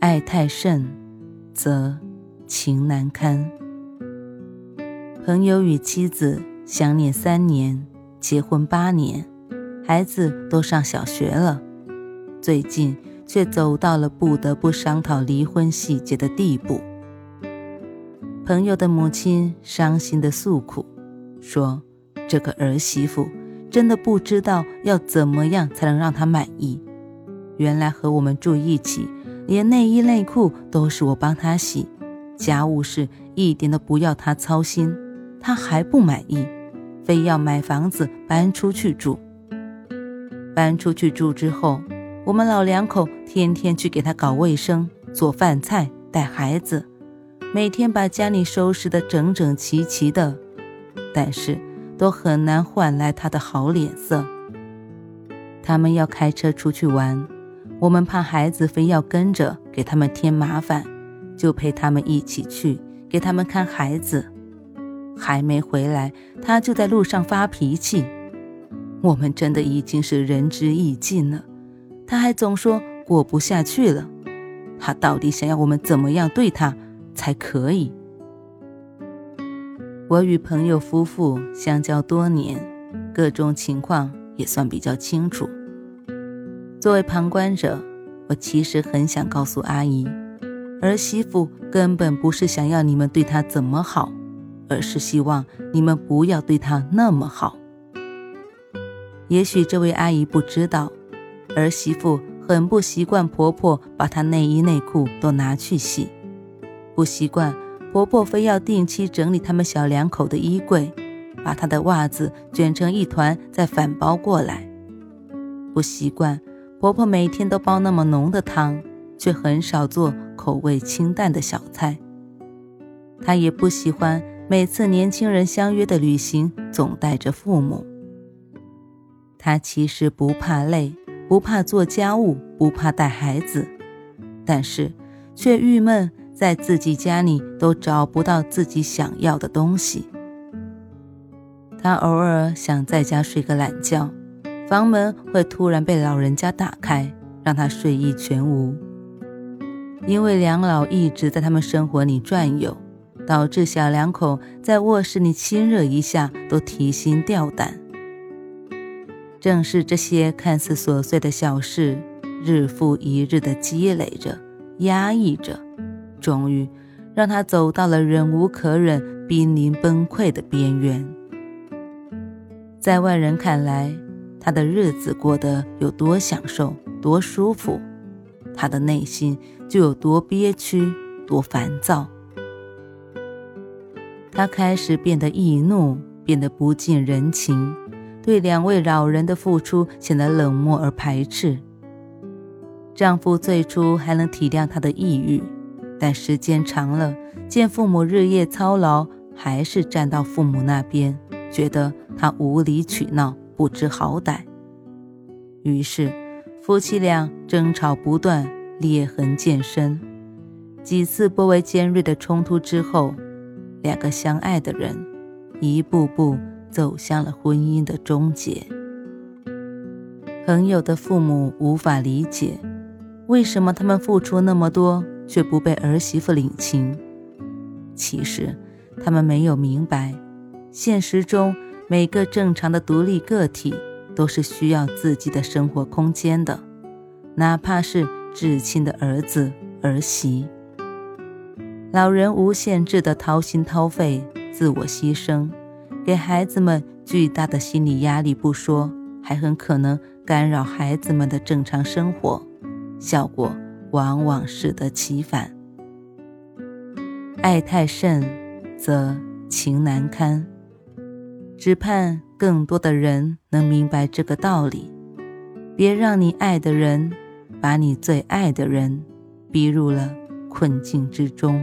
爱太甚，则情难堪。朋友与妻子相恋三年，结婚八年，孩子都上小学了，最近却走到了不得不商讨离婚细节的地步。朋友的母亲伤心的诉苦，说：“这个儿媳妇真的不知道要怎么样才能让她满意。原来和我们住一起。”连内衣内裤都是我帮他洗，家务事一点都不要他操心，他还不满意，非要买房子搬出去住。搬出去住之后，我们老两口天天去给他搞卫生、做饭菜、带孩子，每天把家里收拾得整整齐齐的，但是都很难换来他的好脸色。他们要开车出去玩。我们怕孩子非要跟着给他们添麻烦，就陪他们一起去给他们看孩子。还没回来，他就在路上发脾气。我们真的已经是仁至义尽了，他还总说过不下去了。他到底想要我们怎么样对他才可以？我与朋友夫妇相交多年，各种情况也算比较清楚。作为旁观者，我其实很想告诉阿姨，儿媳妇根本不是想要你们对她怎么好，而是希望你们不要对她那么好。也许这位阿姨不知道，儿媳妇很不习惯婆婆把她内衣内裤都拿去洗，不习惯婆婆非要定期整理他们小两口的衣柜，把她的袜子卷成一团再反包过来，不习惯。婆婆每天都煲那么浓的汤，却很少做口味清淡的小菜。她也不喜欢每次年轻人相约的旅行总带着父母。她其实不怕累，不怕做家务，不怕带孩子，但是却郁闷在自己家里都找不到自己想要的东西。她偶尔想在家睡个懒觉。房门会突然被老人家打开，让他睡意全无。因为两老一直在他们生活里转悠，导致小两口在卧室里亲热一下都提心吊胆。正是这些看似琐碎的小事，日复一日的积累着、压抑着，终于让他走到了忍无可忍、濒临崩溃的边缘。在外人看来，他的日子过得有多享受、多舒服，他的内心就有多憋屈、多烦躁。他开始变得易怒，变得不近人情，对两位老人的付出显得冷漠而排斥。丈夫最初还能体谅她的抑郁，但时间长了，见父母日夜操劳，还是站到父母那边，觉得她无理取闹。不知好歹，于是夫妻俩争吵不断，裂痕渐深。几次颇为尖锐的冲突之后，两个相爱的人一步步走向了婚姻的终结。朋友的父母无法理解，为什么他们付出那么多却不被儿媳妇领情。其实，他们没有明白，现实中。每个正常的独立个体都是需要自己的生活空间的，哪怕是至亲的儿子儿媳。老人无限制的掏心掏肺、自我牺牲，给孩子们巨大的心理压力不说，还很可能干扰孩子们的正常生活，效果往往适得其反。爱太甚，则情难堪。只盼更多的人能明白这个道理，别让你爱的人把你最爱的人逼入了困境之中。